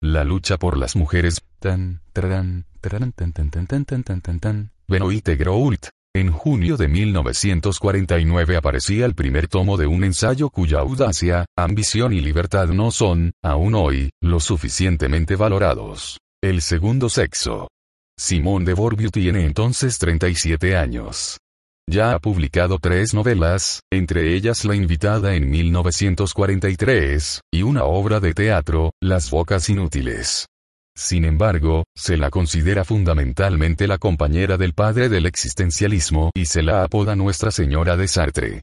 La lucha por las mujeres. Tan, tan, tan, tan, tan, tan, tan, tan, tan. Benoit Groult. En junio de 1949 aparecía el primer tomo de un ensayo cuya audacia, ambición y libertad no son, aún hoy, lo suficientemente valorados. El segundo sexo. Simone de Beauvoir tiene entonces 37 años. Ya ha publicado tres novelas, entre ellas La invitada en 1943, y una obra de teatro, Las bocas inútiles. Sin embargo, se la considera fundamentalmente la compañera del padre del existencialismo y se la apoda Nuestra Señora de Sartre.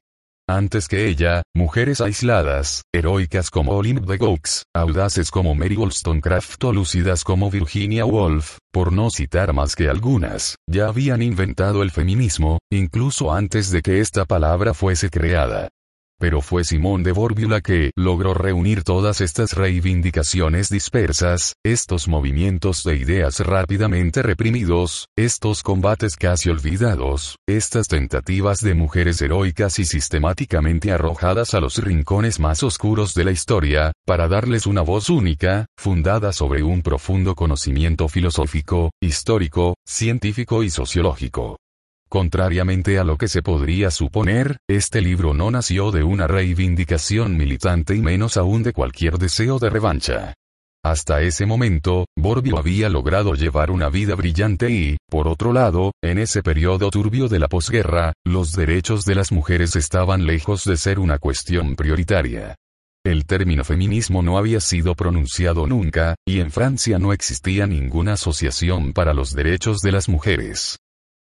Antes que ella, mujeres aisladas, heroicas como Olympe de Gaux, audaces como Mary Wollstonecraft o lúcidas como Virginia Woolf, por no citar más que algunas, ya habían inventado el feminismo, incluso antes de que esta palabra fuese creada. Pero fue Simón de Beauvoir la que logró reunir todas estas reivindicaciones dispersas, estos movimientos de ideas rápidamente reprimidos, estos combates casi olvidados, estas tentativas de mujeres heroicas y sistemáticamente arrojadas a los rincones más oscuros de la historia, para darles una voz única, fundada sobre un profundo conocimiento filosófico, histórico, científico y sociológico. Contrariamente a lo que se podría suponer, este libro no nació de una reivindicación militante y menos aún de cualquier deseo de revancha. Hasta ese momento, Borbio había logrado llevar una vida brillante y, por otro lado, en ese periodo turbio de la posguerra, los derechos de las mujeres estaban lejos de ser una cuestión prioritaria. El término feminismo no había sido pronunciado nunca, y en Francia no existía ninguna asociación para los derechos de las mujeres.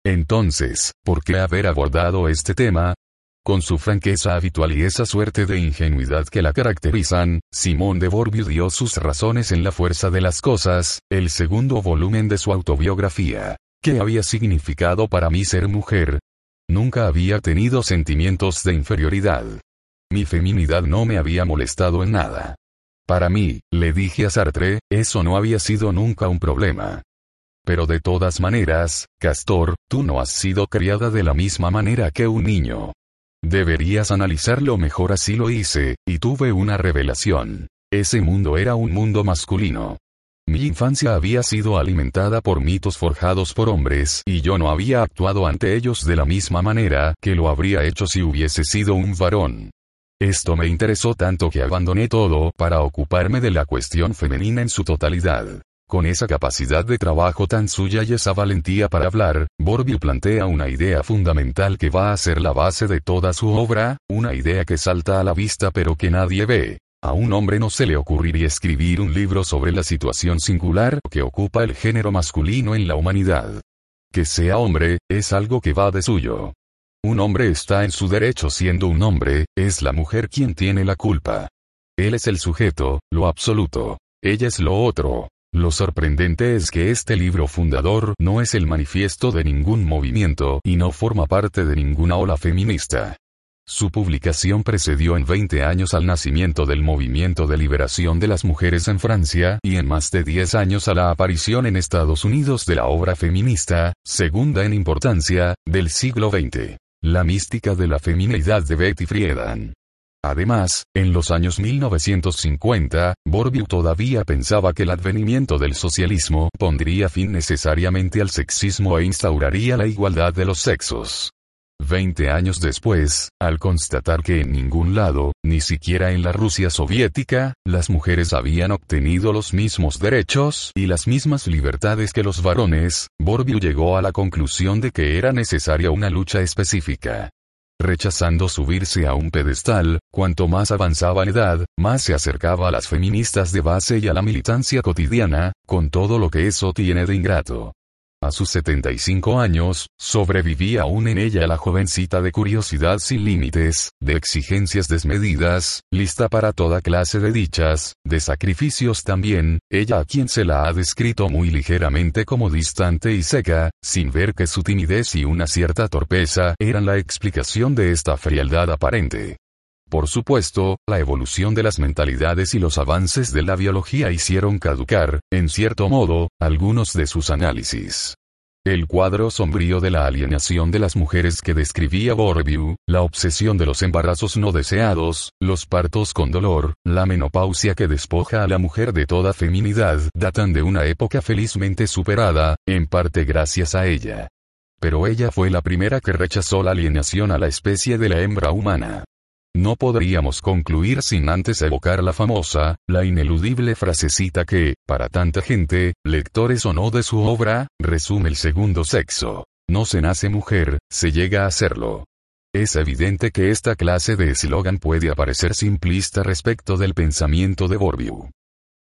Entonces, ¿por qué haber abordado este tema? Con su franqueza habitual y esa suerte de ingenuidad que la caracterizan, Simón de Beauvoir dio sus razones en La fuerza de las cosas, el segundo volumen de su autobiografía. ¿Qué había significado para mí ser mujer? Nunca había tenido sentimientos de inferioridad. Mi feminidad no me había molestado en nada. Para mí, le dije a Sartre, eso no había sido nunca un problema. Pero de todas maneras, Castor, tú no has sido criada de la misma manera que un niño. Deberías analizarlo mejor así lo hice, y tuve una revelación. Ese mundo era un mundo masculino. Mi infancia había sido alimentada por mitos forjados por hombres y yo no había actuado ante ellos de la misma manera que lo habría hecho si hubiese sido un varón. Esto me interesó tanto que abandoné todo para ocuparme de la cuestión femenina en su totalidad. Con esa capacidad de trabajo tan suya y esa valentía para hablar, Borbio plantea una idea fundamental que va a ser la base de toda su obra, una idea que salta a la vista pero que nadie ve. A un hombre no se le ocurriría escribir un libro sobre la situación singular que ocupa el género masculino en la humanidad. Que sea hombre, es algo que va de suyo. Un hombre está en su derecho siendo un hombre, es la mujer quien tiene la culpa. Él es el sujeto, lo absoluto. Ella es lo otro. Lo sorprendente es que este libro fundador no es el manifiesto de ningún movimiento y no forma parte de ninguna ola feminista. Su publicación precedió en 20 años al nacimiento del movimiento de liberación de las mujeres en Francia y en más de 10 años a la aparición en Estados Unidos de la obra feminista, segunda en importancia, del siglo XX. La mística de la feminidad de Betty Friedan. Además, en los años 1950, Bourdieu todavía pensaba que el advenimiento del socialismo pondría fin necesariamente al sexismo e instauraría la igualdad de los sexos. Veinte años después, al constatar que en ningún lado, ni siquiera en la Rusia soviética, las mujeres habían obtenido los mismos derechos y las mismas libertades que los varones, Bourdieu llegó a la conclusión de que era necesaria una lucha específica rechazando subirse a un pedestal, cuanto más avanzaba en edad, más se acercaba a las feministas de base y a la militancia cotidiana, con todo lo que eso tiene de ingrato. A sus 75 años, sobrevivía aún en ella la jovencita de curiosidad sin límites, de exigencias desmedidas, lista para toda clase de dichas, de sacrificios también, ella a quien se la ha descrito muy ligeramente como distante y seca, sin ver que su timidez y una cierta torpeza eran la explicación de esta frialdad aparente. Por supuesto, la evolución de las mentalidades y los avances de la biología hicieron caducar, en cierto modo, algunos de sus análisis. El cuadro sombrío de la alienación de las mujeres que describía Bourdieu, la obsesión de los embarazos no deseados, los partos con dolor, la menopausia que despoja a la mujer de toda feminidad, datan de una época felizmente superada, en parte gracias a ella. Pero ella fue la primera que rechazó la alienación a la especie de la hembra humana. No podríamos concluir sin antes evocar la famosa, la ineludible frasecita que, para tanta gente, lectores o no de su obra, resume el segundo sexo. No se nace mujer, se llega a serlo. Es evidente que esta clase de eslogan puede aparecer simplista respecto del pensamiento de Bourdieu.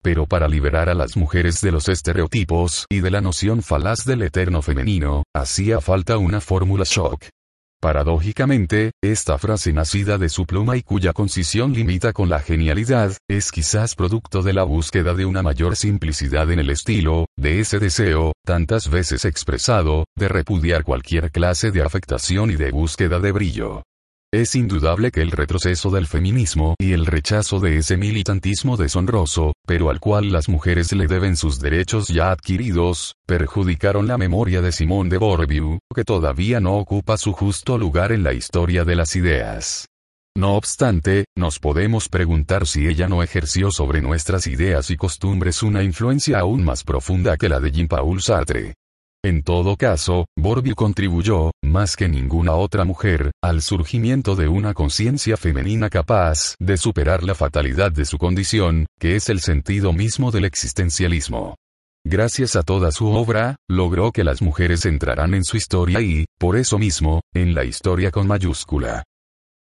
Pero para liberar a las mujeres de los estereotipos y de la noción falaz del eterno femenino, hacía falta una fórmula shock. Paradójicamente, esta frase nacida de su pluma y cuya concisión limita con la genialidad, es quizás producto de la búsqueda de una mayor simplicidad en el estilo, de ese deseo, tantas veces expresado, de repudiar cualquier clase de afectación y de búsqueda de brillo. Es indudable que el retroceso del feminismo y el rechazo de ese militantismo deshonroso, pero al cual las mujeres le deben sus derechos ya adquiridos, perjudicaron la memoria de Simón de Bourdieu, que todavía no ocupa su justo lugar en la historia de las ideas. No obstante, nos podemos preguntar si ella no ejerció sobre nuestras ideas y costumbres una influencia aún más profunda que la de Jean-Paul Sartre. En todo caso, Bourdieu contribuyó, más que ninguna otra mujer, al surgimiento de una conciencia femenina capaz de superar la fatalidad de su condición, que es el sentido mismo del existencialismo. Gracias a toda su obra, logró que las mujeres entrarán en su historia y, por eso mismo, en la historia con mayúscula.